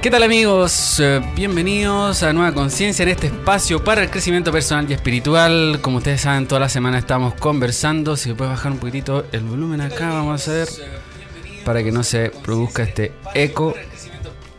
¿Qué tal amigos? Eh, bienvenidos a Nueva Conciencia en este espacio para el crecimiento personal y espiritual. Como ustedes saben, toda la semana estamos conversando. Si puedes bajar un poquitito el volumen acá, vamos a hacer para que no se produzca este eco.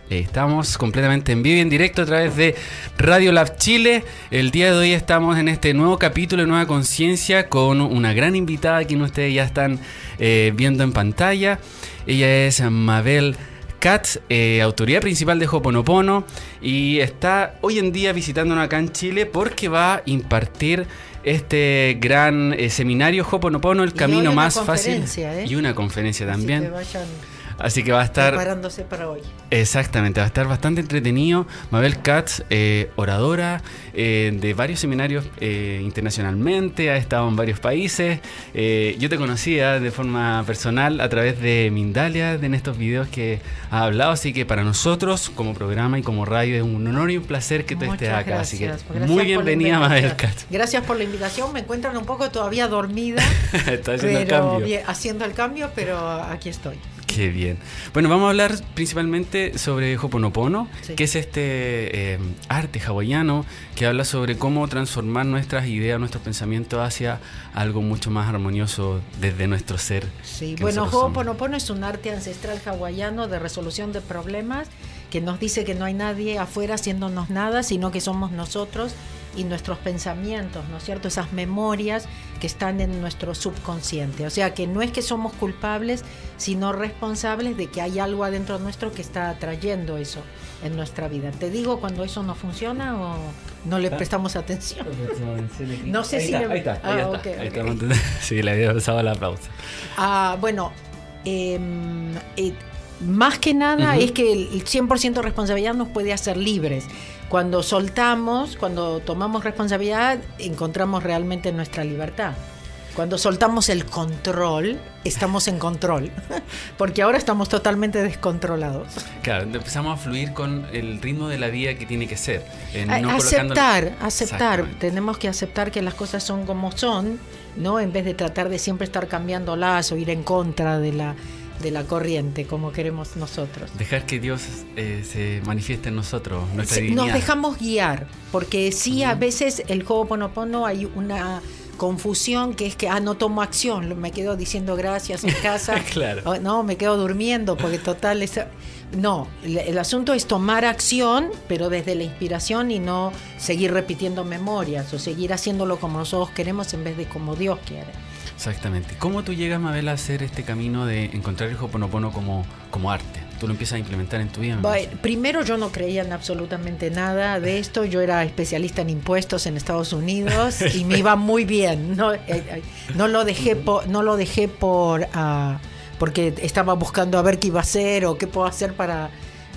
Estamos completamente en vivo y en directo a través de Radio Lab Chile. El día de hoy estamos en este nuevo capítulo de Nueva Conciencia con una gran invitada que ustedes ya están eh, viendo en pantalla. Ella es Mabel Katz, eh, autoridad principal de Hoponopono, y está hoy en día visitándonos acá en Chile porque va a impartir este gran eh, seminario Hoponopono, el camino más fácil. ¿eh? Y una conferencia también. Así que va a estar. Preparándose para hoy. Exactamente, va a estar bastante entretenido. Mabel Katz, oradora eh, de varios seminarios eh, internacionalmente, ha estado en varios países. yo te conocía de forma personal a través de Mindalia, en estos videos que ha hablado. Así que para nosotros, como programa y como radio, es un honor y un placer que tú estés acá. así que muy bienvenida, Mabel Katz. Gracias por la invitación. Me encuentran un poco todavía dormida. Está haciendo el cambio. haciendo el cambio, pero aquí estoy. Qué bien. Bueno, vamos a hablar principalmente sobre Hoponopono, que es este eh, arte hawaiano que habla sobre cómo transformar nuestras ideas, nuestros pensamientos hacia algo mucho más armonioso desde nuestro ser. Sí, bueno, Hoponopono es un arte ancestral hawaiano de resolución de problemas que nos dice que no hay nadie afuera haciéndonos nada, sino que somos nosotros y nuestros pensamientos, ¿no es cierto? Esas memorias que están en nuestro subconsciente. O sea que no es que somos culpables, sino responsables de que hay algo adentro nuestro que está atrayendo eso en nuestra vida. Te digo cuando eso no funciona o no le prestamos atención. no sé si... ahí está, ahí ah, está. Sí, le había usado la pausa. Ah, bueno, em, eh, más que nada es que el 100% responsabilidad nos puede hacer libres. Cuando soltamos, cuando tomamos responsabilidad, encontramos realmente nuestra libertad. Cuando soltamos el control, estamos en control, porque ahora estamos totalmente descontrolados. Claro, empezamos a fluir con el ritmo de la vida que tiene que ser. aceptar, aceptar. Tenemos que aceptar que las cosas son como son, ¿no? En vez de tratar de siempre estar cambiándolas o ir en contra de la, de la corriente, como queremos nosotros. Dejar que Dios eh, se manifieste en nosotros, nuestra Nos dejamos guiar, porque sí, a veces el Ho'oponopono hay una confusión que es que, ah, no tomo acción, me quedo diciendo gracias en casa. claro. no, me quedo durmiendo, porque total es... No, el, asunto es tomar acción, pero desde la inspiración y no seguir repitiendo memorias o seguir haciéndolo como nosotros queremos en vez de como Dios quiere. Exactamente. ¿Cómo tú llegas, Mabel, a hacer este camino de encontrar el Hoponopono como, como arte? Tú lo empiezas a implementar en tu vida. primero yo no creía en absolutamente nada de esto. Yo era especialista en impuestos en Estados Unidos y me iba muy bien. No, eh, eh, no lo dejé por, no lo dejé por ah, porque estaba buscando a ver qué iba a hacer o qué puedo hacer para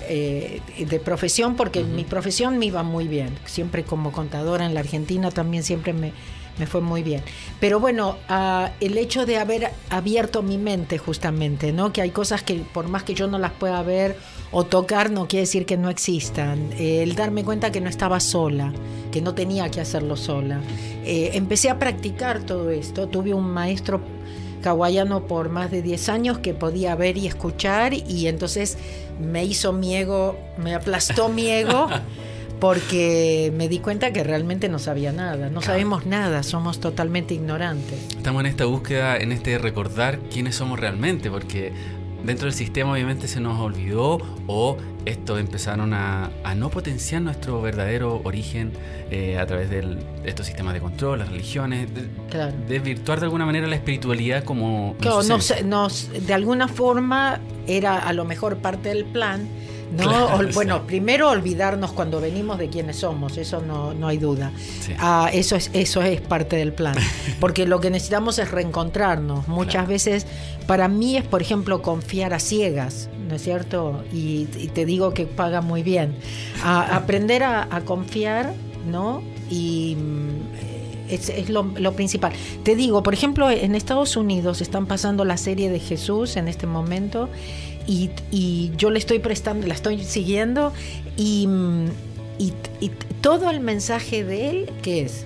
eh, de profesión, porque mi profesión me iba muy bien. Siempre como contadora en la Argentina también siempre me me fue muy bien. Pero bueno, ah, el hecho de haber abierto mi mente justamente, ¿no? Que hay cosas que por más que yo no las pueda ver o tocar, no quiere decir que no existan. el darme cuenta que no estaba sola, que no tenía que hacerlo sola. Eh, empecé a practicar todo esto. Tuve un maestro hawaiano por más de 10 años que podía ver y escuchar y entonces me hizo mi ego, me aplastó mi ego. porque me di cuenta que realmente no sabía nada, no sabemos nada, somos totalmente ignorantes. Estamos en esta búsqueda, en este recordar quiénes somos realmente, porque dentro del sistema obviamente se nos olvidó o esto empezaron a, no potenciar nuestro verdadero origen eh, a través de estos sistemas de control, las religiones, de, desvirtuar de alguna manera la espiritualidad como... Claro, nos, de alguna forma era a lo mejor parte del plan ¿no? bueno, primero olvidarnos cuando venimos de quiénes somos, eso no, no hay duda. Ah, eso, es, eso es parte del plan, porque lo que necesitamos es reencontrarnos. Muchas veces, para mí es, por ejemplo, confiar a ciegas, ¿no es cierto? Y, te digo que paga muy bien. aprender a, confiar, ¿no? Y mm, es, lo, lo, principal. Te digo, por ejemplo, en Estados Unidos están pasando la serie de Jesús en este momento y, yo le estoy prestando, la estoy siguiendo y, todo el mensaje de él, ¿qué es?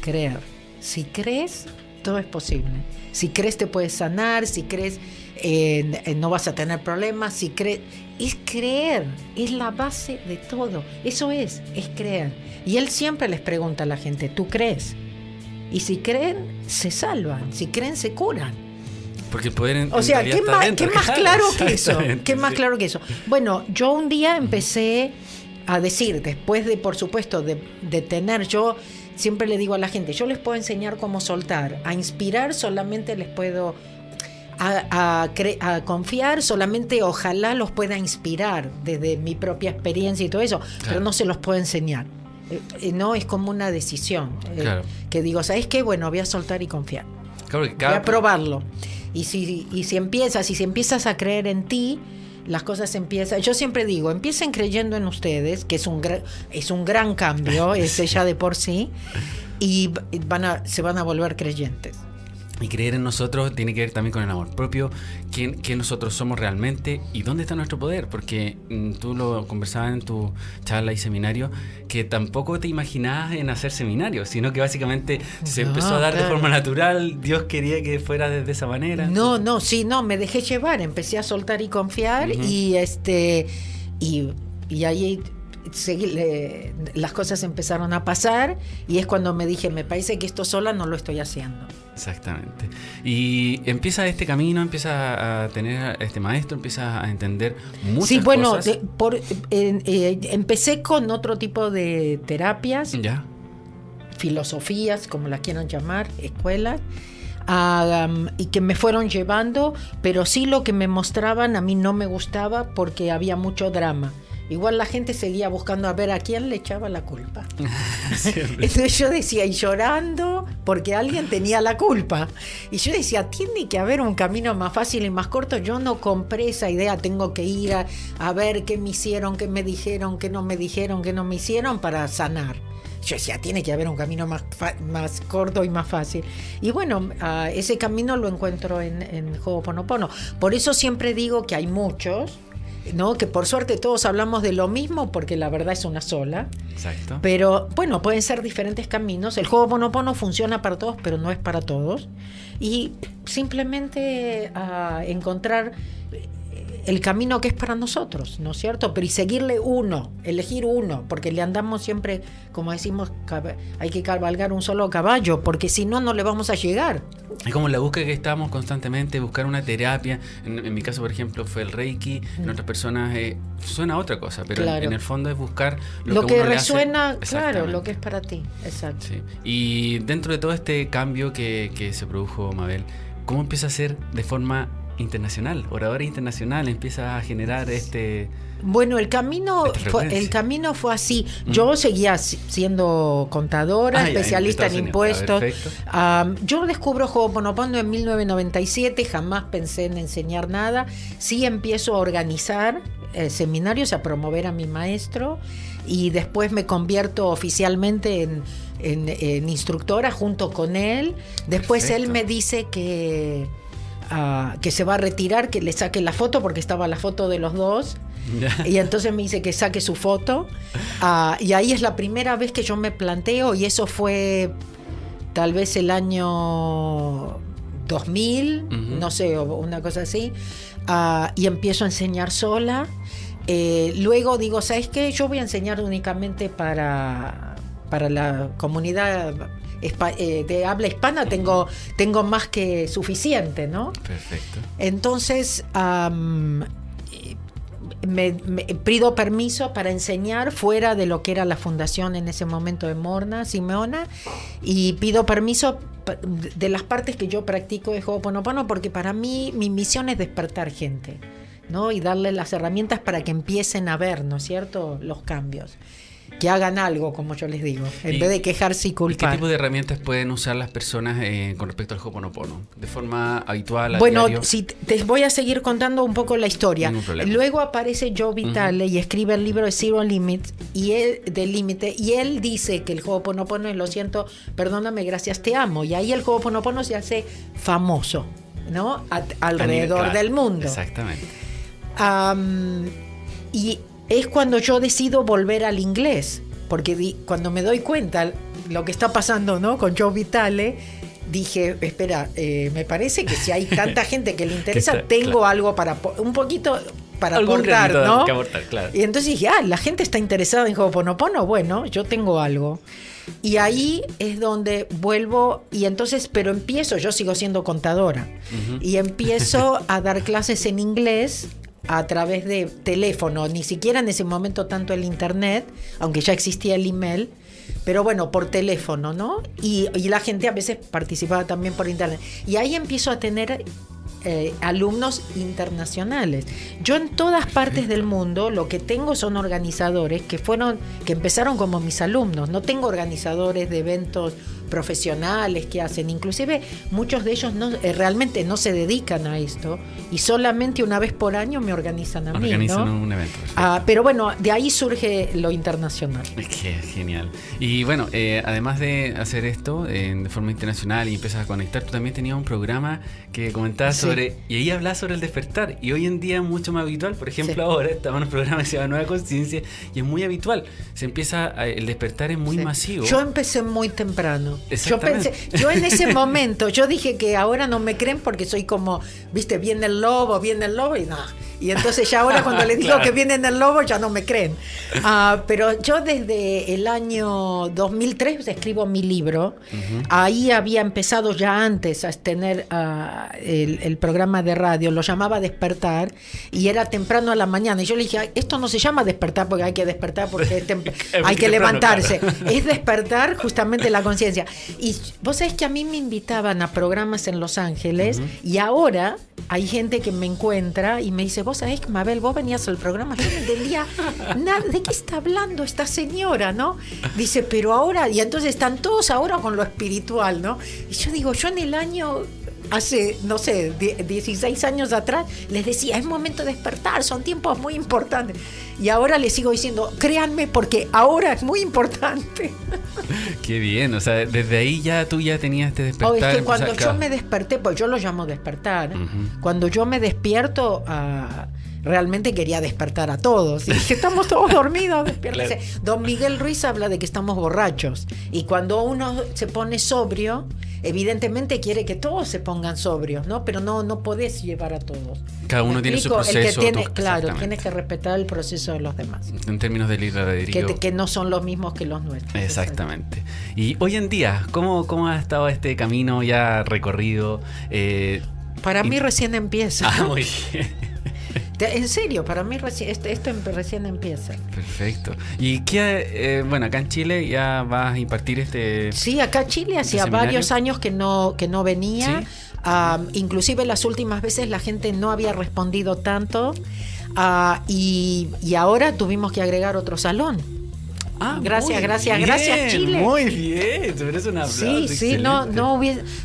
Creer. Si crees, todo es posible. Si crees te puedes sanar, si crees eh, eh, no vas a tener problemas, si crees, es creer, es la base de todo, eso es, es creer. Y él siempre les pregunta a la gente, ¿tú crees? Y si creen, se salvan, si creen, se curan. Porque el poder en- O sea, en ¿qué más, qué claro, claro que eso? ¿Qué más sí. claro que eso? Bueno, yo un día empecé a decir, después de, por supuesto, de, de tener, yo siempre le digo a la gente, yo les puedo enseñar cómo soltar, a inspirar solamente les puedo, a, a cre- a confiar solamente ojalá los pueda inspirar desde mi propia experiencia y todo eso, pero no se los puedo enseñar. Eh, eh, No es como una decisión. eh, Claro. Que digo, ¿sabes qué? Bueno, voy a soltar y confiar. Claro Voy a probarlo. Y si, y si empiezas, y si empiezas a creer en ti, las cosas empiezan. Yo siempre digo, empiecen creyendo en ustedes, que es un es un gran cambio, es ella de por sí, y van a, se van a volver creyentes. Y creer en nosotros tiene que ver también con el amor propio, quién, quién nosotros somos realmente y dónde está nuestro poder. Porque mm, tú lo conversabas en tu charla y seminario, que tampoco te imaginabas en hacer seminarios, sino que básicamente se No, empezó a dar de forma natural, Dios quería que fuera de, esa manera. No, no, sí, no, me dejé llevar, empecé a soltar y confiar y este y, y ahí seguí, las cosas empezaron a pasar y es cuando me dije, me parece que esto sola no lo estoy haciendo. Exactamente. Y empieza este camino, empieza a tener a este maestro, empieza a entender muchas sí, bueno, cosas. de- por, eh, eh, empecé con otro tipo de terapias, Ya. filosofías, como las quieran llamar, escuelas, um, y que me fueron llevando, pero sí lo que me mostraban a mí no me gustaba porque había mucho drama. Igual la gente seguía buscando a ver a quién le echaba la culpa. Entonces yo decía, y llorando, porque alguien tenía la culpa. Y yo decía, tiene que haber un camino más fácil y más corto. Yo no compré esa idea, tengo que ir a, a ver qué me hicieron, qué me dijeron, qué no me dijeron, qué no me hicieron para sanar. Yo decía, tiene que haber un camino más, más corto y más fácil. Y bueno, ah, ese camino lo encuentro en, en Ho'oponopono. Por eso siempre digo que hay muchos, ¿no? Que por suerte todos hablamos de lo mismo porque la verdad es una sola. Exacto. Pero bueno, pueden ser diferentes caminos. El juego Ponopono funciona para todos, pero no es para todos. Y simplemente ah, encontrar el camino que es para nosotros, ¿no es cierto? Pero y seguirle uno, elegir uno, porque le andamos siempre, como decimos, hay que cabalgar un solo caballo, porque si no, no le vamos a llegar. Es como la búsqueda que estamos constantemente, buscar una terapia. En, en mi caso, por ejemplo, fue el Reiki. En otras personas eh, suena otra cosa, pero en- Claro. en, el fondo es buscar lo, Lo, que, que uno le hace- resuena, claro, lo que es para ti. Exacto. Sí. Y dentro de todo este cambio que, que se produjo, Mabel, ¿cómo empieza a ser de forma internacional? Oradora internacional, empieza a generar este... Bueno, el camino, fue, el camino fue así. Yo seguía si- siendo contadora, Ah, ya, en especialista en, impuestos. Ah, yo descubro Ho'oponopono en 1997, jamás pensé en enseñar nada. Sí empiezo a organizar eh, seminarios, a promover a mi maestro y después me convierto oficialmente en, en- en instructora junto con él. Después él me dice que, que se va a retirar, que le saque la foto porque estaba la foto de los dos. Y entonces me dice que saque su foto. Ah, y ahí es la primera vez que yo me planteo, y eso fue tal vez el año 2000, Ujú. no sé, o una cosa así. Ah, y empiezo a enseñar sola. Eh, luego digo, ¿sabes qué? Yo voy a enseñar únicamente para, para la comunidad de habla hispana. Tengo, tengo más que suficiente, ¿no? Perfecto. Entonces, eh, me, me pido permiso para enseñar fuera de lo que era la fundación en ese momento de Morna, Simeona, y pido permiso de las partes que yo practico de Ho'oponopono, porque para mí mi misión es despertar gente, ¿no? Y darle las herramientas para que empiecen a ver, ¿no es cierto?, los cambios. Que hagan algo, como yo les digo, en ¿Y- vez de quejarse y ¿Y qué culpar. tipo de herramientas pueden usar las personas eh, con respecto al Ho'oponopono? De forma habitual, a Bueno, diario? si te voy a seguir contando un poco la historia. Luego aparece Joe Vitale y escribe el libro de Zero Limit y él del límite y él dice que el Ho'oponopono es lo siento, perdóname, gracias, te amo y ahí el Ho'oponopono se hace famoso, ¿no? A- A nivel- alrededor claro, del mundo. Exactamente. Am, y es cuando yo decido volver al inglés, porque di- cuando me doy cuenta lo que está pasando ¿no? con Joe Vitale, dije, espera, eh, me parece que si hay tanta gente que le interesa, tengo algo para un poquito para aportar, ¿no? Y entonces dije, ah, la gente está interesada en Ho'oponopono, bueno, yo tengo algo. Y ahí es donde vuelvo y entonces, pero empiezo, yo sigo siendo contadora, y empiezo a dar clases en inglés a través de teléfono, ni siquiera en ese momento tanto el internet, aunque ya existía el email, pero bueno, por teléfono, ¿no? Y, la gente a veces participaba también por internet. Y ahí empiezo a tener eh, alumnos internacionales. Yo en todas partes del mundo lo que tengo son organizadores que fueron, que empezaron como mis alumnos. No tengo organizadores de eventos profesionales que hacen. Inclusive muchos de ellos no, eh, realmente no se dedican a esto y solamente una vez por año me organizan a mí. un evento. Ah, pero bueno, de ahí surge lo internacional. Qué genial. Y bueno, eh, además de hacer esto eh, de forma internacional y empiezas a conectar, tú también tenías un programa que comentabas sobre, y ahí hablas sobre el despertar. Y hoy en día es mucho más habitual. Por ejemplo, ahora estamos en un programa que se llama Nueva Conciencia y es muy habitual. Se empieza, el despertar es muy masivo. Yo empecé muy temprano. Yo pensé, yo en ese momento, yo dije que ahora no me creen porque soy como, viste, viene el lobo, viene el lobo y no. Y entonces ya ahora cuando le digo que viene el lobo ya no me creen. Ah, pero yo desde el año 2003 escribo mi libro. Ahí había empezado ya antes a tener ah, el, programa de radio, lo llamaba Despertar y era temprano a la mañana. Y yo le dije, esto no se llama despertar porque hay que despertar porque hay que levantarse. Es despertar justamente la conciencia. Y vos sabés que a mí me invitaban a programas en Los Ángeles y ahora hay gente que me encuentra y me dice, vos sabés que Mabel, vos venías al programa, yo no entendía nada, ¿de qué está hablando esta señora, no? Dice, pero ahora, y entonces están todos ahora con lo espiritual, ¿no? Y yo digo, yo en el año hace, no sé, 16 años atrás, les decía, es momento de despertar, son tiempos muy importantes. Y ahora les sigo diciendo, créanme, porque ahora es muy importante. Qué bien, o sea, desde ahí ya tú ya tenías este despertar. Oh, es que cuando yo me desperté, pues yo lo llamo despertar, cuando yo me despierto... a realmente quería despertar a todos. Y dije, estamos todos dormidos, Don Miguel Ruiz habla de que estamos borrachos. Y cuando uno se pone sobrio, evidentemente quiere que todos se pongan sobrios, ¿no? Pero no, no podés llevar a todos. Cada uno tiene su proceso. claro, tienes que respetar el proceso de los demás. En términos de liderazgo. Que, que no son los mismos que los nuestros. Exactamente. Y hoy en día, ¿cómo, cómo ha estado este camino ya recorrido? Eh, Para mí recién empieza. Ah, muy bien. En serio, para mí esto, esto, recién empieza. Perfecto. ¿Y qué, eh, bueno, acá en Chile ya vas a impartir este... Sí, acá en Chile este hacía varios años que no, que no venía. inclusive las últimas veces la gente no había respondido tanto. Ah, y, y ahora tuvimos que agregar otro salón. Ah, gracias, gracias, gracias Chile. Muy bien, te un aplauso. Sí, sí, no, no,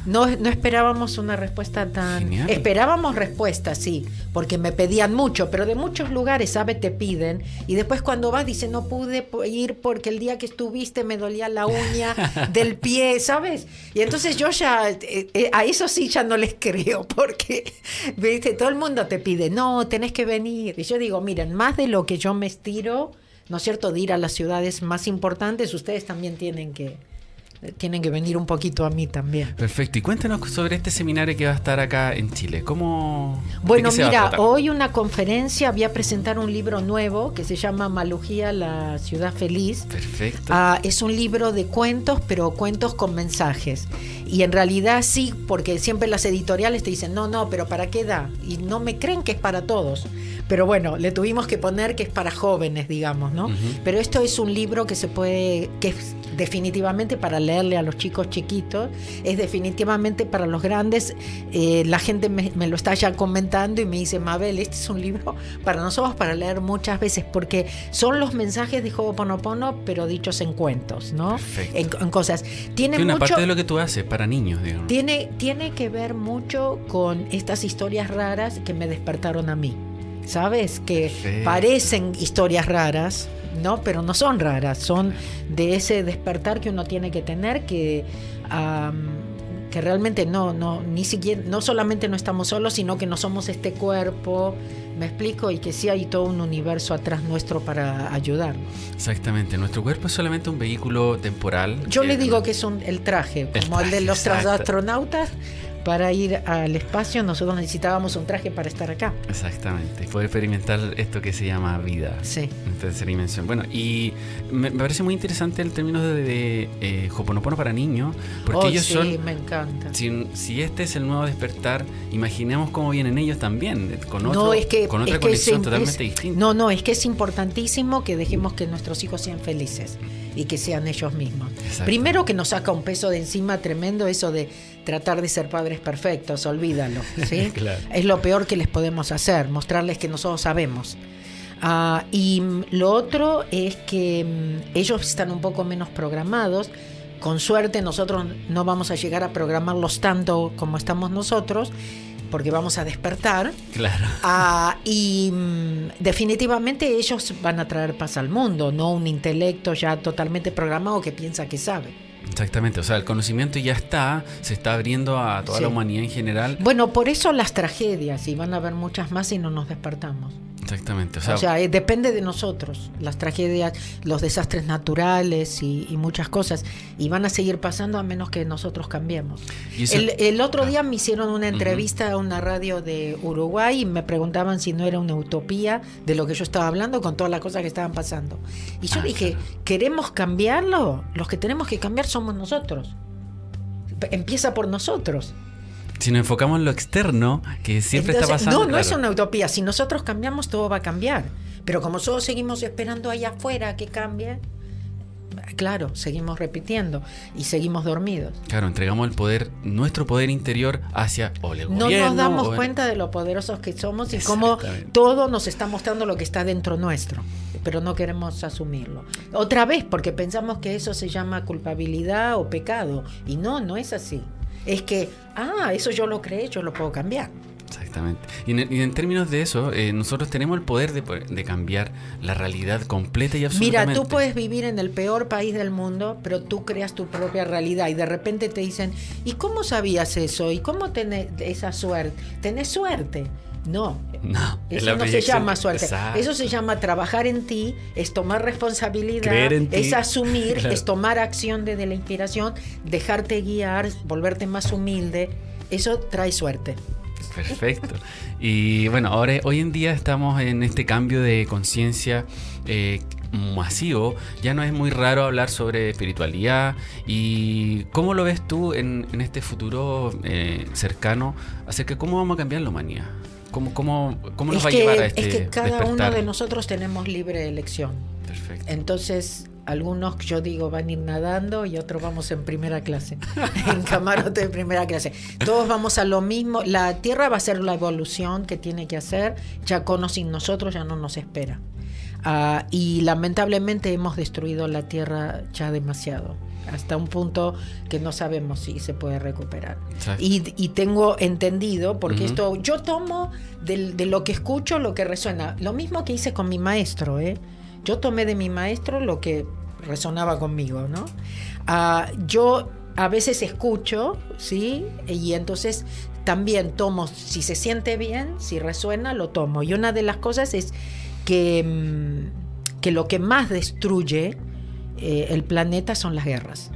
no, no, esperábamos una respuesta tan... Esperábamos respuesta, sí, porque me pedían mucho, pero de muchos lugares, ¿sabes? Te piden y después cuando vas dice, no pude ir porque el día que estuviste me dolía la uña del pie, ¿sabes? Y entonces yo ya, eh, eh, a eso sí ya no les creo, porque, ¿viste? Todo el mundo te pide, no, tenés que venir. Y yo digo, miren, más de lo que yo me estiro ¿no es cierto?, de ir a las ciudades más importantes, ustedes también tienen que, tienen que venir un poquito a mí también. Perfecto. Y cuéntanos sobre este seminario que va a estar acá en Chile. ¿Cómo? Bueno, mira, hoy una conferencia, voy a presentar un libro nuevo que se llama Malugía, la ciudad feliz. Perfecto. Ah, es un libro de cuentos, pero cuentos con mensajes. Y en realidad sí, porque siempre las editoriales te dicen, no, no, pero ¿para qué da? Y no me creen que es para todos. Pero bueno, le tuvimos que poner que es para jóvenes, digamos, ¿no? Pero esto es un libro que se puede, que es definitivamente para leerle a los chicos chiquitos, es definitivamente para los grandes. Eh, la gente me, lo está ya comentando y me dice, Mabel, este es un libro para nosotros para leer muchas veces, porque son los mensajes de Ho'oponopono, pero dichos en cuentos, ¿no? En, cosas. Tiene una parte de lo que tú haces para niños, digamos. Tiene, tiene que ver mucho con estas historias raras que me despertaron a mí. ¿Sabes? Que parecen historias raras, ¿no? Pero no son raras, son de ese despertar que uno tiene que tener que, que realmente no, no, ni siquiera, no solamente no estamos solos, sino que no somos este cuerpo, me explico, y que sí hay todo un universo atrás nuestro para ayudar. Exactamente, nuestro cuerpo es solamente un vehículo temporal. Yo le digo que es un, el traje, como el, de los astronautas, para ir al espacio nosotros necesitábamos un traje para estar acá. Exactamente, poder experimentar esto que se llama vida. Sí. En tercera dimensión. Bueno, y me, parece muy interesante el término de, de eh, Hoponopono para niños, porque oh, ellos sí, son... me encanta. Si, si, este es el nuevo despertar, imaginemos cómo vienen ellos también, con, otro, no, es que, con otra es conexión es, totalmente distinta. No, no, es que es importantísimo que dejemos que nuestros hijos sean felices y que sean ellos mismos. Exacto. Primero que nos saca un peso de encima tremendo eso de tratar de ser padres perfectos, olvídalo. ¿sí? claro. Es lo peor que les podemos hacer, mostrarles que nosotros sabemos. Uh, y lo otro es que um, ellos están un poco menos programados. Con suerte nosotros no vamos a llegar a programarlos tanto como estamos nosotros, porque vamos a despertar. Claro. Uh, y um, definitivamente ellos van a traer paz al mundo, no un intelecto ya totalmente programado que piensa que sabe. Exactamente, o sea, el conocimiento ya está, se está abriendo a toda sí. la humanidad en general. Bueno, por eso las tragedias, y van a haber muchas más si no nos despertamos. Exactamente, o sea, o sea eh, depende de nosotros, las tragedias, los desastres naturales y, y, muchas cosas, y van a seguir pasando a menos que nosotros cambiemos. Eso, el, el, otro ah. día me hicieron una entrevista uh -huh. a una radio de Uruguay y me preguntaban si no era una utopía de lo que yo estaba hablando con todas las cosas que estaban pasando. Y yo ah, dije, claro. ¿queremos cambiarlo? Los que tenemos que cambiar somos nosotros. Empieza por nosotros. Si nos enfocamos en lo externo, que siempre Entonces, está pasando. No, no claro. es una utopía. Si nosotros cambiamos, todo va a cambiar. Pero como todos seguimos esperando allá afuera que cambie, claro, seguimos repitiendo y seguimos dormidos. Claro, entregamos el poder, nuestro poder interior hacia o el No gobierno, nos damos o- cuenta de lo poderosos que somos y cómo todo nos está mostrando lo que está dentro nuestro, pero no queremos asumirlo. Otra vez, porque pensamos que eso se llama culpabilidad o pecado. Y no, no es así. Es que, ah, eso yo lo creé, yo lo puedo cambiar. Exactamente. Y en, y en términos de eso, eh, nosotros tenemos el poder de, de cambiar la realidad completa y Mira, absolutamente. tú puedes vivir en el peor país del mundo, pero tú creas tu propia realidad y de repente te dicen, ¿y cómo sabías eso? ¿Y cómo tenés esa suerte? ¿Tenés suerte? No, No, es eso no se llama suerte. Exacto. Eso se llama trabajar en ti, es tomar responsabilidad, es asumir, Claro. es tomar acción desde la inspiración, dejarte guiar, volverte más humilde. Eso trae suerte. Perfecto. Y bueno, ahora hoy en día estamos en este cambio de conciencia eh, masivo. Ya no es muy raro hablar sobre espiritualidad. ¿Y cómo lo ves tú en, en este futuro eh, cercano acerca de cómo vamos a cambiar la humanidad? ¿Cómo, cómo, cómo nos es, va que, a llevar a este es que cada despertar? uno de nosotros tenemos libre elección. Perfecto. Entonces, algunos yo digo van a ir nadando y otros vamos en primera clase, en camarote de primera clase. Todos vamos a lo mismo. La Tierra va a ser la evolución que tiene que hacer. Ya con o sin nosotros ya no nos espera. Ah, y lamentablemente hemos destruido la Tierra ya demasiado. Hasta un punto que no sabemos si se puede recuperar. Y, y tengo entendido, porque esto yo tomo de, lo que escucho lo que resuena. Lo mismo que hice con mi maestro, ¿eh? Yo tomé de mi maestro lo que resonaba conmigo, ¿no? Ah, yo a veces escucho, ¿sí? Y entonces también tomo, si se siente bien, si resuena, lo tomo. Y una de las cosas es que, mm, que lo que más destruye eh, el planeta son las guerras.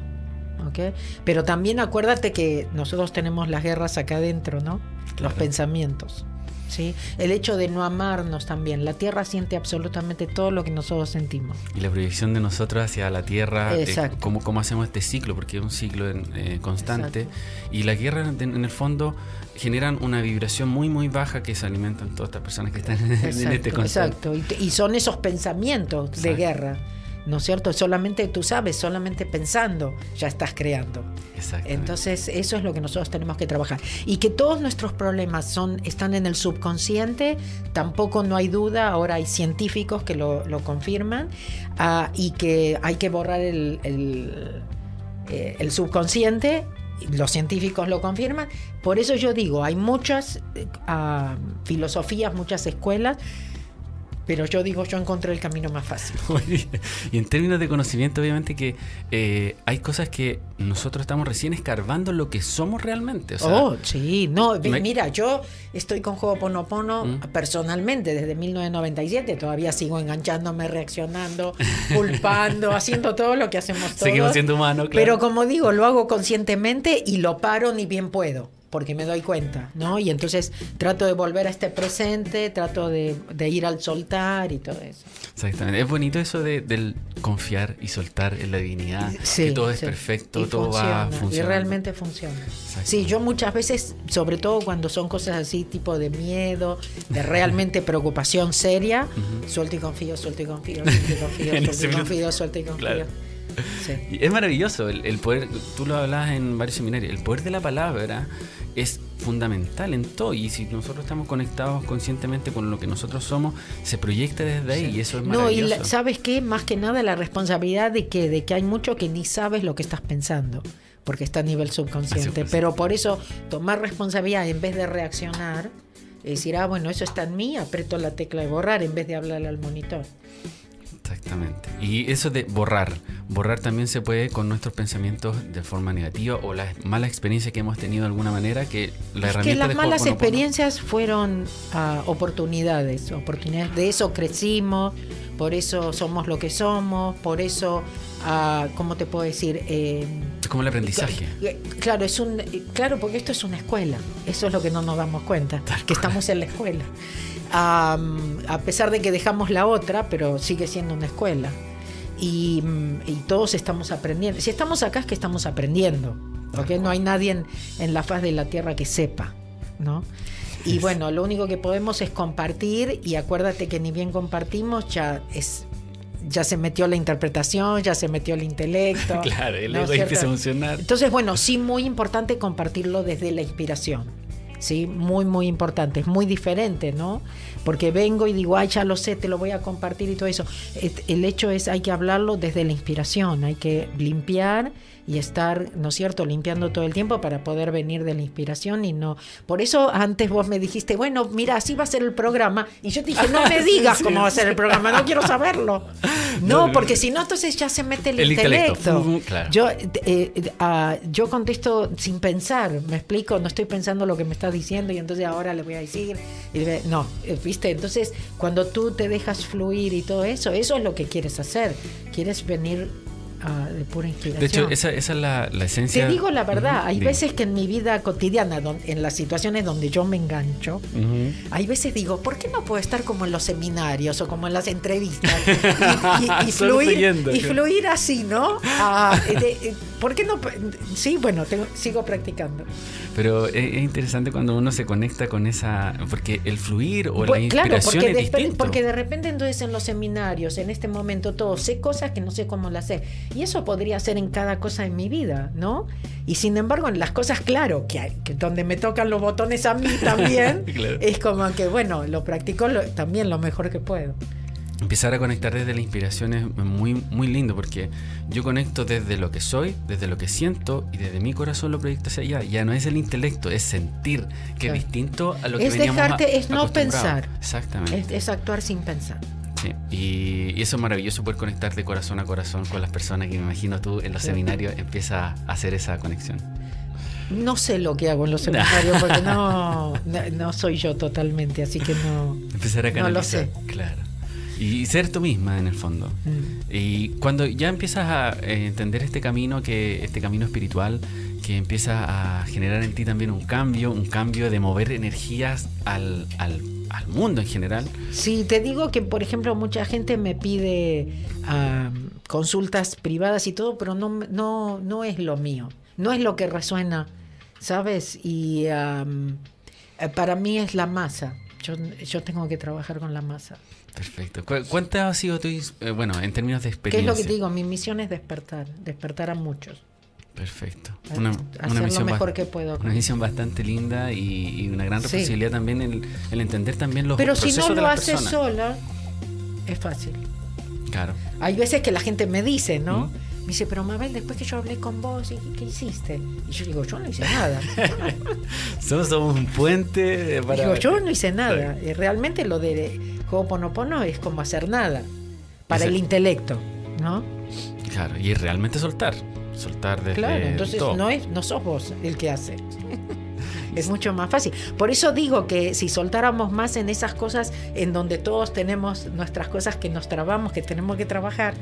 ¿ok? Pero también acuérdate que nosotros tenemos las guerras acá adentro, ¿no? Los pensamientos. ¿sí? El hecho de no amarnos también. La Tierra siente absolutamente todo lo que nosotros sentimos. Y la proyección de nosotros hacia la Tierra, eh, Exacto. cómo, cómo hacemos este ciclo, porque es un ciclo en- eh, constante. Y la guerra, en, en el fondo, generan una vibración muy, muy baja que se alimentan todas estas personas que están en, en este Exacto, constante. exacto. Y, son esos pensamientos de Exacto. guerra. ¿No es cierto? Solamente tú sabes, solamente pensando ya estás creando. Entonces, eso es lo que nosotros tenemos que trabajar. Y que todos nuestros problemas son, están en el subconsciente, tampoco no hay duda, ahora hay científicos que lo, lo confirman, ah, y que hay que borrar el, el, eh, el subconsciente, los científicos lo confirman. Por eso yo digo, hay muchas eh, ah, filosofías, muchas escuelas, pero yo digo, yo encontré el camino más fácil. y en términos de conocimiento, obviamente que eh, hay cosas que nosotros estamos recién escarbando lo que somos realmente. oh, sí, no, mira, yo estoy con Juego Ponopono ¿Mm? personalmente desde 1997, todavía sigo enganchándome, reaccionando, culpando, haciendo todo lo que hacemos todos. Seguimos siendo humanos, claro. Pero como digo, lo hago conscientemente y lo paro ni bien puedo porque me doy cuenta, ¿no? Y entonces trato de volver a este presente, trato de, ir al soltar y todo eso. Exactamente. Es bonito eso de, del confiar y soltar en la divinidad, que todo es perfecto, todo va a funcionar. Y realmente funciona. Sí, yo muchas veces, sobre todo cuando son cosas así, tipo de miedo, de realmente preocupación seria, suelto y confío, suelto y confío, suelto y confío, suelto y confío, suelto y confío. Es maravilloso el, poder, tú lo hablabas en varios seminarios, el poder de la palabra es fundamental en todo y si nosotros estamos conectados conscientemente con lo que nosotros somos, se proyecta desde ahí y eso es maravilloso. No, y sabes qué, más que nada la responsabilidad de que, de que hay mucho que ni sabes lo que estás pensando porque está a nivel subconsciente, pero por eso tomar responsabilidad en vez de reaccionar, decir, ah, bueno, eso está en mí, aprieto la tecla de borrar en vez de hablarle al monitor. Exactamente. Y eso de borrar, borrar también se puede con nuestros pensamientos de forma negativa o las malas experiencias que hemos tenido de alguna manera que la es que las malas experiencias fueron uh, oportunidades, oportunidades. De eso crecimos, por eso somos lo que somos, por eso, uh, ¿cómo te puedo decir? Eh, es como el aprendizaje. Eh, claro, es un, claro, porque esto es una escuela. Eso es lo que no nos damos cuenta, que estamos en la escuela a pesar de que dejamos la otra, pero sigue siendo una escuela. Y, todos estamos aprendiendo. Si estamos acá es que estamos aprendiendo, porque no hay nadie en, la faz de la tierra que sepa, ¿no? Y bueno, lo único que podemos es compartir y acuérdate que ni bien compartimos ya es ya se metió la interpretación, ya se metió el intelecto. claro, el ego empieza a funcionar. Entonces, bueno, sí muy importante compartirlo desde la inspiración. ¿Sí? Muy, muy importante, es muy diferente, ¿no? Porque vengo y digo, ay, ya lo sé, te lo voy a compartir y todo eso. El hecho es, hay que hablarlo desde la inspiración, hay que limpiar y estar, ¿no es cierto?, limpiando todo el tiempo para poder venir de la inspiración y no. Por eso antes vos me dijiste, bueno, mira, así va a ser el programa. Y yo te dije, no me digas cómo va a ser el programa, no quiero saberlo. No, porque si no, entonces ya se mete el, intelecto. Yo, eh, ah, yo contesto sin pensar, me explico, no estoy pensando lo que me estás diciendo y entonces ahora le voy a decir. Y no, eh, ¿viste? Entonces, cuando tú te dejas fluir y todo eso, eso es lo que quieres hacer. Quieres venir de pura inspiración. De hecho, esa, esa es la, la, esencia. Te digo la verdad, hay veces que en mi vida cotidiana, en las situaciones donde yo me engancho, hay veces digo, ¿por qué no puedo estar como en los seminarios o como en las entrevistas y, fluir, y fluir así, ¿no? Ah, eh, ¿Por qué no? Sí, bueno, sigo practicando. Pero es, interesante cuando uno se conecta con esa, porque el fluir o la inspiración claro, porque, de, porque de repente entonces en los seminarios, en este momento todo, sé cosas que no sé cómo las sé. Y eso podría ser en cada cosa en mi vida, ¿no? Y sin embargo, en las cosas, claro, que, hay, que donde me tocan los botones a mí también, es como que, bueno, lo practico también lo mejor que puedo empezar a conectar desde la inspiración es muy, muy lindo porque yo conecto desde lo que soy, desde lo que siento y desde mi corazón lo proyecto hacia allá. Ya no es el intelecto, es sentir, que es distinto a lo que es dejarte, Es no pensar. Exactamente. Es, actuar sin pensar. Sí, y, eso es maravilloso poder conectar de corazón a corazón con las personas que me imagino tú en los seminarios empieza a hacer esa conexión. No sé lo que hago en los seminarios porque no, no, soy yo totalmente, así que no. Empezar a canalizar. No lo sé. Claro. Y ser tú misma en el fondo. Mm. Y cuando ya empiezas a eh, entender este camino, que este camino espiritual, que empieza a generar en ti también un cambio, un cambio de mover energías al, al, mundo en general. Sí, te digo que, por ejemplo, mucha gente me pide consultas privadas y todo, pero no, no, no es lo mío, no es lo que resuena, ¿sabes? Y eh, para mí es la masa. Yo, yo tengo que trabajar con la masa. Perfecto. ¿Cuántas ha sido tu, eh, bueno, en términos de experiencia? ¿Qué es lo que te digo? Mi misión es despertar, despertar a muchos. Perfecto. Una, una misión lo mejor que puedo. Una misión bastante linda y, una gran responsabilidad también el, el, entender también los Pero si no lo haces sola, es fácil. Claro. Hay veces que la gente me dice, ¿no? Me dice, pero Mabel, después que yo hablé con vos, ¿qué hiciste? Y yo digo, yo no hice nada. somos, un puente para... Digo, yo no hice nada. Realmente lo de Ho'oponopono es como hacer nada para el intelecto, ¿no? Claro, y realmente soltar, soltar desde Claro, entonces todo. no es no sos vos el que hace. Es mucho más fácil. Por eso digo que si soltáramos más en esas cosas en donde todos tenemos nuestras cosas que nos trabamos, que tenemos que trabajar,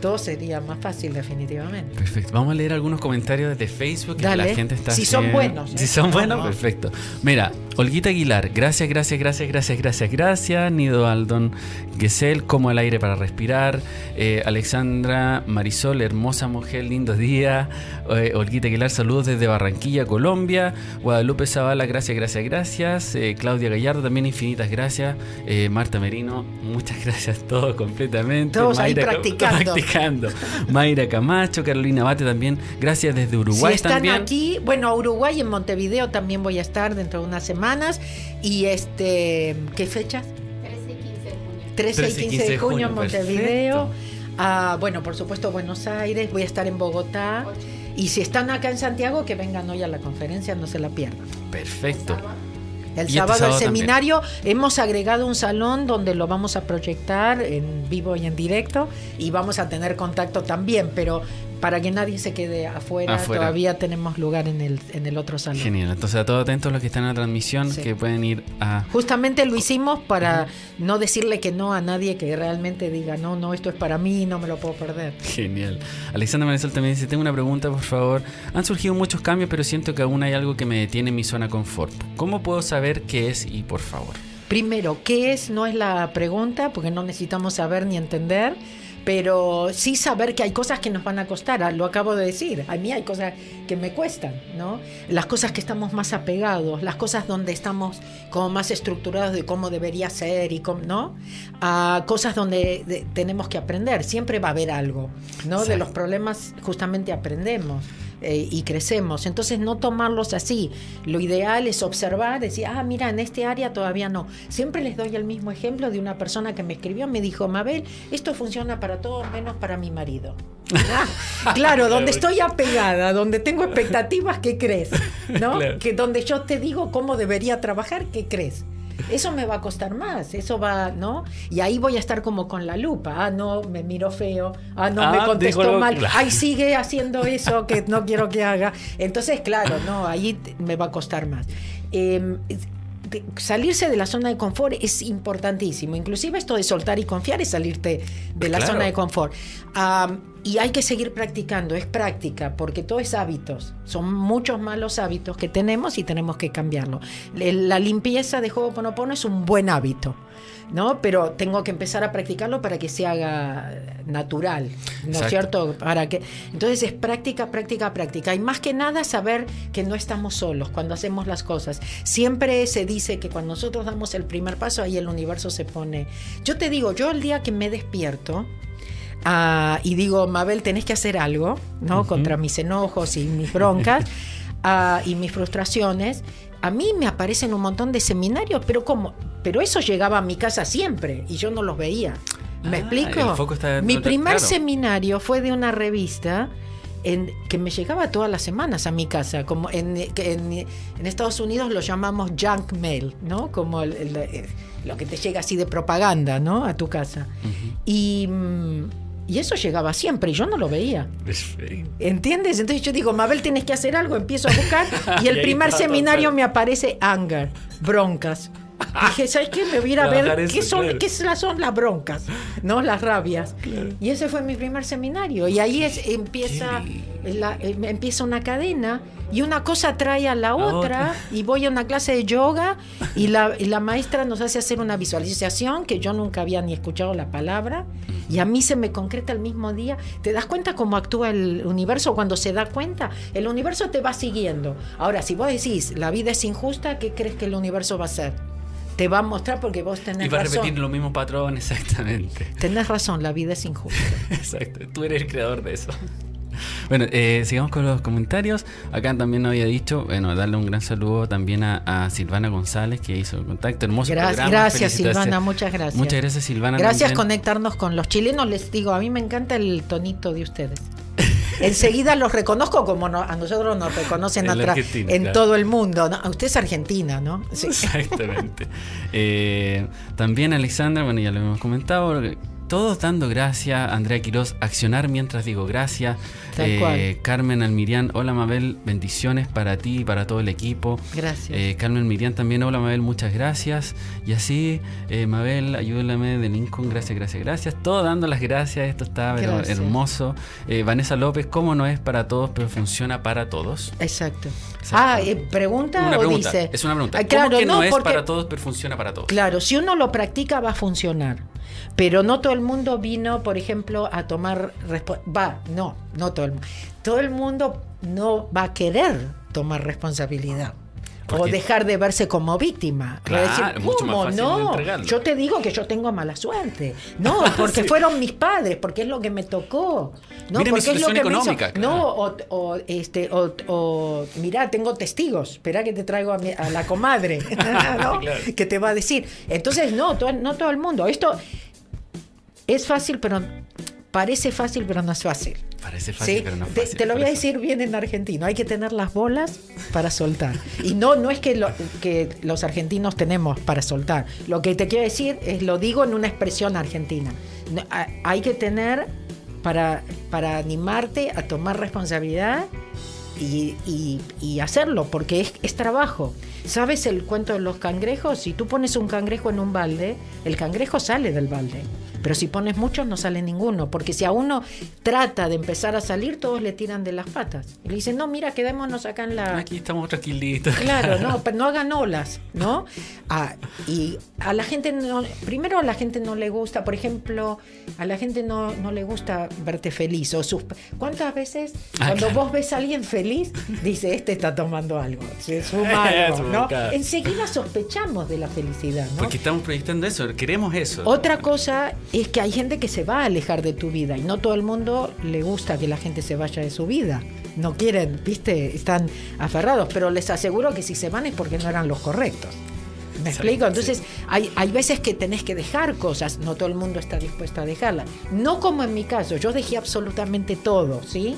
todo sería más fácil definitivamente. Perfecto. Vamos a leer algunos comentarios desde Facebook que Dale. la gente está Si son buenos, ¿eh? Si son No, buenos, no. perfecto. Mira, Olguita Aguilar, gracias, gracias, gracias, gracias, gracias, gracias. Nido Aldon Gesell, como el aire para respirar. Eh, Alexandra Marisol, hermosa mujer, lindos días. Eh, Olguita Aguilar, saludos desde Barranquilla, Colombia. Guadalupe Zavala, gracias, gracias, gracias. Eh, Claudia Gallardo, también infinitas gracias. Marta Merino, muchas gracias, todos completamente. Todos ahí Ca- practicando. Mayra Camacho, Carolina Bate también, gracias desde Uruguay si están también. aquí, bueno, Uruguay, en Montevideo también voy a estar dentro de unas semanas. Y este, ¿qué fechas? 13 y 15 de junio. 13 y 15 de junio en Montevideo. Ah, bueno, por supuesto Buenos Aires, voy a estar en Bogotá. Y si están acá en Santiago, que vengan hoy a la conferencia, no se la pierdan. Perfecto. El Y este sábado, sábado el también. seminario, hemos agregado un salón donde lo vamos a proyectar en vivo y en directo y vamos a tener contacto también, pero para que nadie se quede afuera, Afuera. todavía tenemos lugar en el, en el otro salón. Genial. Entonces, a todos atentos los que están en la transmisión, Sí. que pueden ir a. Justamente lo hicimos para no decirle que no a nadie que realmente diga, no, no, esto es para mí, no me lo puedo perder. Genial. Alexandra Marisol también dice: Tengo una pregunta, por favor. Han surgido muchos cambios, pero siento que aún hay algo que me detiene en mi zona confort. ¿Cómo puedo saber qué es y por favor? Primero, ¿qué es? No es la pregunta, porque no necesitamos saber ni entender, pero sí saber que hay cosas que nos van a costar. Ah, Lo acabo de decir, a mí hay cosas que me cuestan, ¿no? Las cosas que estamos más apegados, las cosas donde estamos como más estructurados de cómo debería ser y cómo, ¿no? A cosas donde de- tenemos que aprender. Siempre va a haber algo, ¿no? De Exacto. los problemas justamente aprendemos eh, y crecemos. Entonces no tomarlos así. Lo ideal es observar, decir, ah, mira, en este área todavía no. Siempre les doy el mismo ejemplo de una persona que me escribió, me dijo, Mabel, esto funciona para todos menos para mi marido. Ah, claro, donde estoy apegada, donde tengo expectativas, ¿qué crees? ¿No? Claro. Que donde yo te digo cómo debería trabajar, ¿qué crees? Eso me va a costar más, eso va, ¿no? Y ahí voy a estar como con la lupa. Ah, no, me miro feo. Ah, no, Ah, me contestó dijo algo- mal. Ay, sigue haciendo eso que no quiero que haga. Entonces, claro, no, ahí me va a costar más. Eh, de- salirse de la zona de confort es importantísimo. Inclusive esto de soltar y confiar es salirte de la Claro. zona de confort. Y hay que seguir practicando, es práctica, porque todo es hábitos. Son muchos malos hábitos que tenemos y tenemos que cambiarlo. La limpieza de Ho'oponopono es un buen hábito. ¿No? Pero tengo que empezar a practicarlo para que se haga natural, ¿no es cierto? Para que entonces es práctica, práctica, práctica. Y más que nada saber que no estamos solos cuando hacemos las cosas. Siempre se dice que cuando nosotros damos el primer paso, ahí el universo se pone. Yo te digo, yo el día que me despierto ah, y digo, Mabel, tenés que hacer algo, ¿no? Contra mis enojos y mis broncas ah, y mis frustraciones. A mí me aparecen un montón de seminarios, pero como, pero eso llegaba a mi casa siempre y yo no los veía. ¿Me Ah, explico? Mi primer claro. seminario fue de una revista en, que me llegaba todas las semanas a mi casa. Como en, que en, en Estados Unidos lo llamamos junk mail, ¿no? Como el- el- lo que te llega así de propaganda, ¿no? A tu casa. Y, mm, y eso llegaba siempre y yo no lo veía. ¿Entiendes? Entonces yo digo, Mabel, tienes que hacer algo, empiezo a buscar y Y el primer seminario me aparece anger, broncas. Dije, ¿sabes qué? Me voy a ir a ver eso, qué son, claro. qué son las- son las broncas, ¿no? Las rabias. Y ese fue mi primer seminario. Y ahí es- empieza, la- eh, empieza una cadena y una cosa trae a la otra. otra. Y voy a una clase de yoga y la, y la maestra nos hace hacer una visualización que yo nunca había ni escuchado la palabra. Y a mí se me concreta el mismo día. ¿Te das cuenta cómo actúa el universo cuando se da cuenta? El universo te va siguiendo. Ahora, si vos decís, la vida es injusta, ¿qué crees que el universo va a hacer? Te va a mostrar porque vos tenés Y va a razón. repetir los mismos patrones, exactamente. Tenés razón, la vida es injusta. Exacto. Tú eres el creador de eso. Bueno, eh, sigamos con los comentarios. Acá también había dicho, bueno, darle un gran saludo también a, Silvana González, que hizo el contacto. Hermoso gracias, Gracias, Silvana, muchas gracias. Muchas gracias, Silvana. Gracias conectarnos con los chilenos. Les digo, a mí me encanta el tonito de ustedes. Enseguida los reconozco como a nosotros nos reconocen en todo el mundo. Usted es argentina, ¿no? Exactamente. Eh, también Alexandra, bueno, ya lo hemos comentado, todos dando gracias. Andrea Quiroz, accionar mientras digo gracias. Eh, Carmen Almirián, hola Mabel, bendiciones para ti y para todo el equipo. Gracias. Eh, Carmen Almirián también, hola Mabel, muchas gracias. Y así, eh, Mabel, ayúdame de Lincoln, gracias, gracias, gracias. Todo dando las gracias, esto está hermoso. Vanessa López, ¿cómo no es para todos, pero funciona para todos? Exacto. Ah, ¿pregunta o dice? Es una pregunta. ¿Cómo que no, es para todos, pero funciona para todos? Claro, si uno lo practica va a funcionar. Pero no todo el mundo vino, por ejemplo, a tomar... Va, no, no todo el mundo. Todo el mundo no va a querer tomar responsabilidad. O dejar de verse como víctima. Claro, mucho más no? Yo te digo que yo tengo mala suerte. No, porque fueron mis padres, porque es lo que me tocó. No, porque es lo que económica, No, o, este, o, mirá, tengo testigos. Espera que te traigo a, la comadre, que te va a decir. Entonces, no, no todo el mundo. Esto es fácil, pero parece fácil, pero no es fácil. Parece fácil, pero no es fácil. Te, lo voy a decir bien en argentino. Hay que tener las bolas para soltar. Y no, no es que, que los argentinos tenemos para soltar. Lo que te quiero decir es, lo digo en una expresión argentina. hay que tener para, para animarte a tomar responsabilidad y, hacerlo, porque es, es, trabajo. ¿Sabes el cuento de los cangrejos? Si tú pones un cangrejo en un balde, el cangrejo sale del balde. Pero si pones muchos no sale ninguno, porque si a uno trata de empezar a salir, todos le tiran de las patas. Y le dicen, no, mira, quedémonos acá en la... Aquí estamos tranquilitos. Claro, no, pero no hagan olas, ¿no? Ah, y a la gente, no, primero a la gente no le gusta, por ejemplo, a la gente no, no le gusta verte feliz. O sus, ¿Cuántas veces ah, cuando vos ves a alguien feliz, dice, este está tomando algo, se suma algo, ¿no? Enseguida sospechamos de la felicidad, ¿no? Porque estamos proyectando eso, queremos eso. Otra cosa es que hay gente que se va a alejar de tu vida y no todo el mundo le gusta que la gente se vaya de su vida. No quieren, viste, están aferrados, pero les aseguro que si se van es porque no eran los correctos. ¿Me explico? Entonces, hay, hay veces que tenés que dejar cosas, no todo el mundo está dispuesto a dejarlas. No como en mi caso, yo dejé absolutamente todo, ¿sí?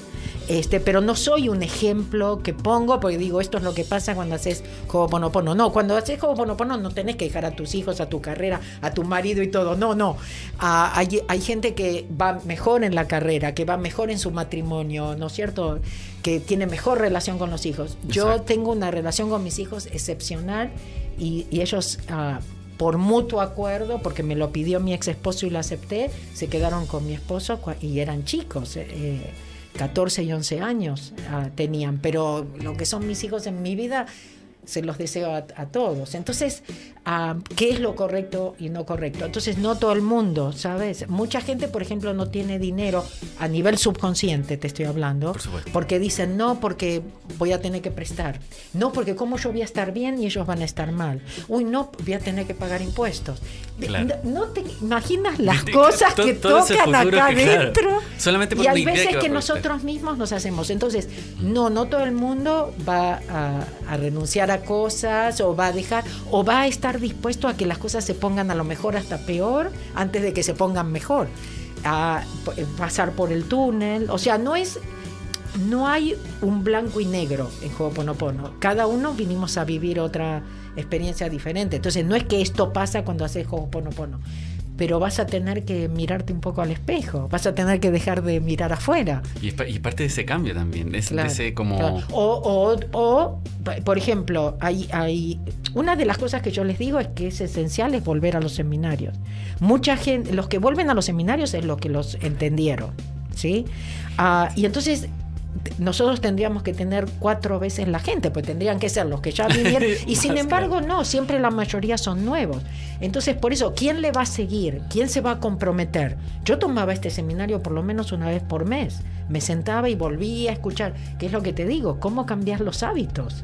Este, pero no soy un ejemplo que pongo porque digo esto es lo que pasa cuando haces Ho'oponopono. No, cuando haces Ho'oponopono no tenés que dejar a tus hijos, a tu carrera, a tu marido y todo. No, no. Ah, hay, hay gente que va mejor en la carrera, que va mejor en su matrimonio, ¿no es cierto? Que tiene mejor relación con los hijos. Yo tengo una relación con mis hijos excepcional y, ellos... Ah, por mutuo acuerdo, porque me lo pidió mi ex esposo y lo acepté, se quedaron con mi esposo y eran chicos. Eh, 14 y 11 años ah, tenían, pero lo que son mis hijos en mi vida se los deseo a, todos. Entonces, ah, ¿qué es lo correcto y no correcto? Entonces, no todo el mundo, ¿sabes? Mucha gente, por ejemplo, no tiene dinero a nivel subconsciente, te estoy hablando, porque dicen, no, porque voy a tener que prestar. No, porque como yo voy a estar bien y ellos van a estar mal. Uy, no, voy a tener que pagar impuestos. No, te imaginas las cosas que tocan acá adentro. Solamente por y hay veces que, nosotros mismos nos hacemos. Entonces, no, no todo el mundo va a, a renunciar cosas o va a dejar o va a estar dispuesto a que las cosas se pongan a lo mejor hasta peor antes de que se pongan mejor. A pasar por el túnel, o sea, no es no hay un blanco y negro en Ho'oponopono. Cada uno vinimos a vivir otra experiencia diferente. Entonces, no es que esto pasa cuando haces Ho'oponopono pero vas a tener que mirarte un poco al espejo, vas a tener que dejar de mirar afuera. Y, parte de ese cambio también, es ese como... O, o, por ejemplo, hay, hay... Una de las cosas que yo les digo es que es esencial es volver a los seminarios. Mucha gente, los que vuelven a los seminarios es los que los entendieron, ¿sí? Ah, y entonces nosotros tendríamos que tener cuatro veces la gente, pues tendrían que ser los que ya vinieron. Y sin embargo, no, siempre la mayoría son nuevos. Entonces, por eso, ¿quién le va a seguir? ¿Quién se va a comprometer? Yo tomaba este seminario por lo menos una vez por mes. Me sentaba y volvía a escuchar. ¿Qué es lo que te digo? ¿Cómo cambiar los hábitos?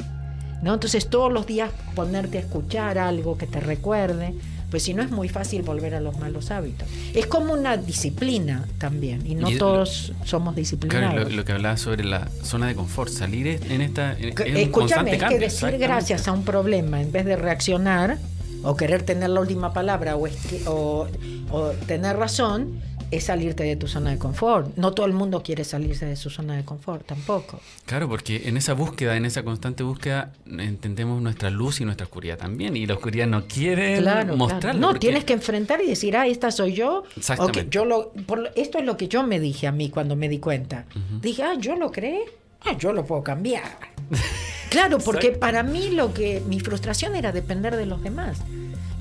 ¿No? Entonces, todos los días ponerte a escuchar algo que te recuerde pues si no es muy fácil volver a los malos hábitos. Es como una disciplina también, y no Y- todos somos disciplinados. Claro, lo, lo que hablaba sobre la zona de confort, salir en esta. en- Escúchame, es que decir gracias a un problema en vez de reaccionar o querer tener la última palabra o, o- o tener razón es salirte de tu zona de confort. No todo el mundo quiere salirse de su zona de confort tampoco. Claro, porque en esa búsqueda, en esa constante búsqueda, entendemos nuestra luz y nuestra oscuridad también. Y la oscuridad no quiere Claro, mostrarla. claro. No, porque- tienes que enfrentar y decir, ah, esta soy yo. Exactamente. Ok, yo lo, por esto es lo que yo me dije a mí cuando me di cuenta. Dije, ah, yo lo creé, ah, yo lo puedo cambiar. claro, porque Exacto. para mí lo que mi frustración era depender de los demás.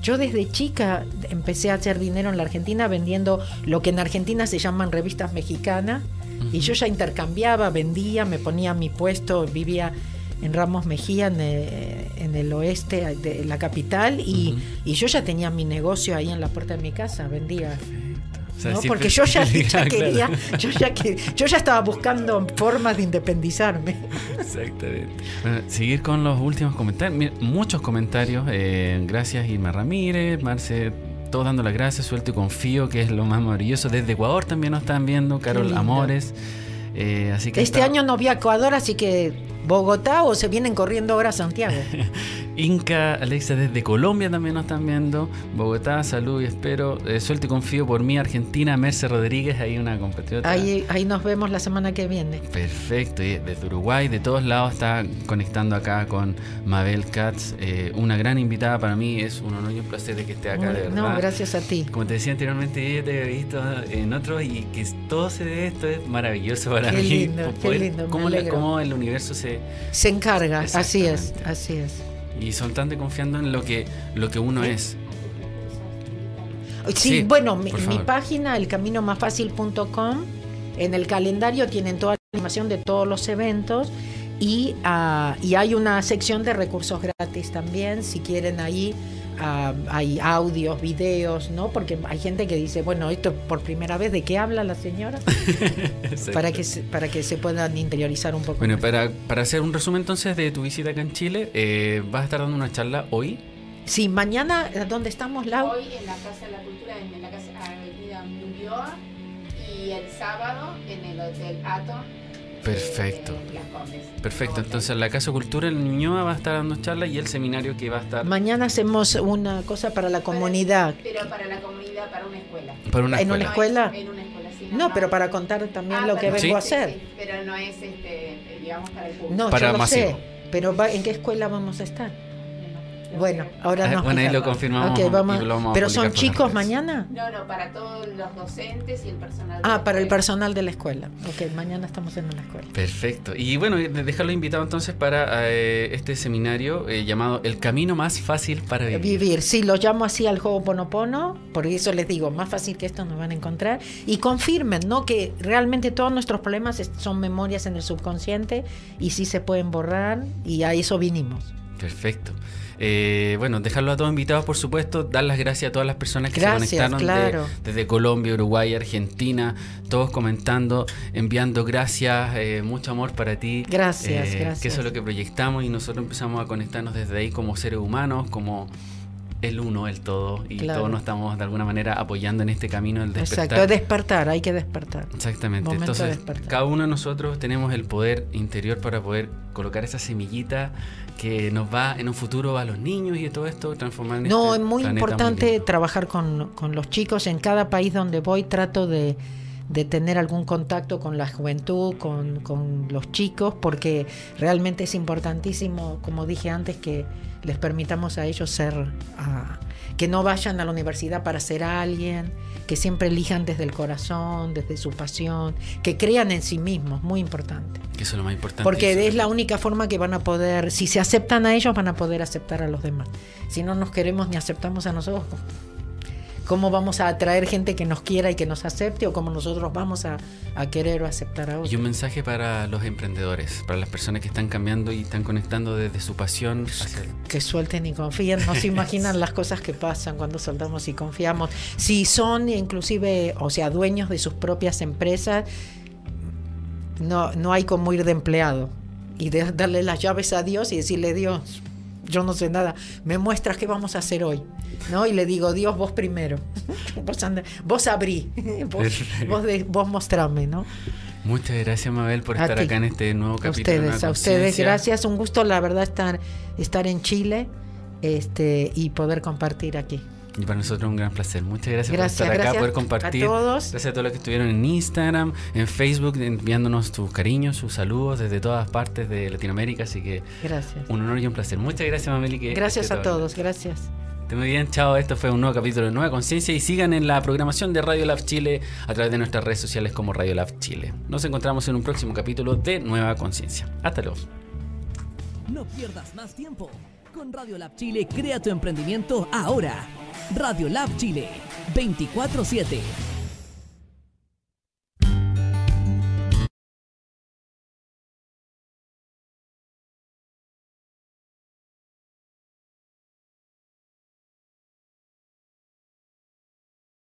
Yo desde chica empecé a hacer dinero en la Argentina vendiendo lo que en Argentina se llaman revistas mexicanas y yo ya intercambiaba, vendía, me ponía a mi puesto, vivía en Ramos Mejía, en, eh, en el oeste de la capital. Y, y yo ya tenía mi negocio ahí en la puerta de mi casa, vendía. O sea, ¿no? Porque yo ya, ya Claro. quería, yo ya, que, yo ya estaba buscando formas de independizarme. Exactamente. Bueno, seguir con los últimos comentarios. Mira, muchos comentarios. eh, gracias Irma Ramírez, Marce, todos dando las gracias. Suelto y confío, que es lo más maravilloso. Desde Ecuador también nos están viendo. Carol. Amores. Eh, así que Este está- año no vi a Ecuador, así que Bogotá o se vienen corriendo ahora a Santiago. Inca, Alexa desde Colombia también nos están viendo. Bogotá, salud y espero. Eh, suelto y confío por mí, Argentina, Merce Rodríguez, ahí una compatriota. Ahí, ahí nos vemos la semana que viene. Perfecto, y desde Uruguay, de todos lados está conectando acá con Mabel Katz, eh, una gran invitada para mí, es un honor y un placer de que esté acá, de verdad. no, gracias a ti. Como te decía anteriormente, yo te había visto en otros y que todo se de esto es maravilloso para Qué mí. lindo, qué lindo, cómo, la- cómo el universo se... Se encarga, así es, así es. Y soltando y confiando en lo que, lo que uno es. Sí, Sí, bueno, mi, mi página, elcaminomasfacil.com, en el calendario tienen toda la información de todos los eventos y, ah, y hay una sección de recursos gratis también, si quieren ahí. Hay audios, videos, ¿no? Porque hay gente que dice, bueno, esto por primera vez, ¿de qué habla la señora? para, que se, para que se puedan interiorizar un poco. Bueno, más. para, para hacer un resumen entonces de tu visita acá en Chile, eh, vas a estar dando una charla hoy. Sí, mañana, ¿dónde estamos, Lau? Hoy en la Casa de la Cultura, en la Casa Avenida Ulloa, y el sábado en el Hotel Ato. Perfecto. Perfecto, entonces la Casa Cultura en Ñuñoa va a estar dando charla y el seminario que va a estar Mañana hacemos una cosa para la comunidad. Pero para la comunidad, para una escuela. para una ¿En una escuela. En una escuela, sí, No, pero para contar también Ah, lo que vengo a hacer. sí, pero no es, este, digamos, para el público. No, Para yo lo masivo. sé. Pero va- ¿en qué escuela vamos a estar? Bueno, ahora Ah, nos bueno, ahí lo confirmamos Ok, vamos- y lo vamos Pero son chicos mañana. No, no, para todos los docentes y el personal. de Ah, la para el escuela. personal de la escuela. Ok, mañana estamos en una escuela. Perfecto. Y bueno, de- dejarlo invitado entonces para eh, este seminario eh, llamado El Camino Más Fácil para Vivir. Vivir, sí, lo llamo así al juego Ponopono, por eso les digo, más fácil que esto nos van a encontrar. Y confirmen, ¿no? Que realmente todos nuestros problemas son memorias en el subconsciente y sí se pueden borrar y a eso vinimos. Perfecto. Eh, bueno, dejarlo a todos invitados, por supuesto. Dar las gracias a todas las personas que Gracias, se conectaron de- desde Colombia, Uruguay, Argentina. Todos comentando, enviando gracias, eh, mucho amor para ti. Gracias, Eh, gracias. Que eso es lo que proyectamos y nosotros empezamos a conectarnos desde ahí como seres humanos, como el uno, el todo. Y Claro. todos nos estamos de alguna manera apoyando en este camino del despertar. Exacto, es despertar, hay que despertar. Exactamente. Momento Entonces, despertar. cada uno de nosotros tenemos el poder interior para poder colocar esa semillita que nos va en un futuro a los niños y todo esto transformar en No, este es muy importante trabajar con, con los chicos. En cada país donde voy trato de, de tener algún contacto con la juventud, con, con los chicos, porque realmente es importantísimo, como dije antes, que les permitamos a ellos ser, ah, que no vayan a la universidad para ser alguien, que siempre elijan desde el corazón, desde su pasión, que crean en sí mismos, muy importante. Eso es lo más importante. Porque es la única forma que van a poder, si se aceptan a ellos, van a poder aceptar a los demás. Si no nos queremos ni aceptamos a nosotros, ¿cómo vamos a atraer gente que nos quiera y que nos acepte? ¿O cómo nosotros vamos a, a querer o aceptar a otros? Y un mensaje para los emprendedores, para las personas que están cambiando y están conectando desde su pasión hacia. Que suelten y confíen. No se imaginan las cosas que pasan cuando soltamos y confiamos. Si son inclusive, o sea, dueños de sus propias empresas, no, no hay como ir de empleado y de- darle las llaves a Dios y decirle, Dios, yo no sé nada, me muestras qué vamos a hacer hoy, ¿no? Y le digo, Dios, vos primero, vos, vos abrí, vos, vos, de- vos mostrame, ¿no? Muchas gracias, Mabel, por A estar ti. acá en este nuevo A capítulo. de ustedes, a ustedes, gracias, un gusto, la verdad, estar, estar en Chile este, y poder compartir aquí. Y para nosotros un gran placer. Muchas gracias, Gracias, por estar acá, gracias poder compartir. a todos. Gracias a todos los que estuvieron en Instagram, en Facebook, enviándonos tus cariños, sus saludos desde todas partes de Latinoamérica. Así que Gracias. un honor y un placer. Muchas gracias, Mameli. Que Gracias a todo bien. todos, gracias. Esté muy bien, chao. Esto fue un nuevo capítulo de Nueva Conciencia y sigan en la programación de Radio Lab Chile a través de nuestras redes sociales como Radio Lab Chile. Nos encontramos en un próximo capítulo de Nueva Conciencia. Hasta luego. No pierdas más tiempo. Con Radio Lab Chile, crea tu emprendimiento ahora. Radio Lab Chile, 24-7.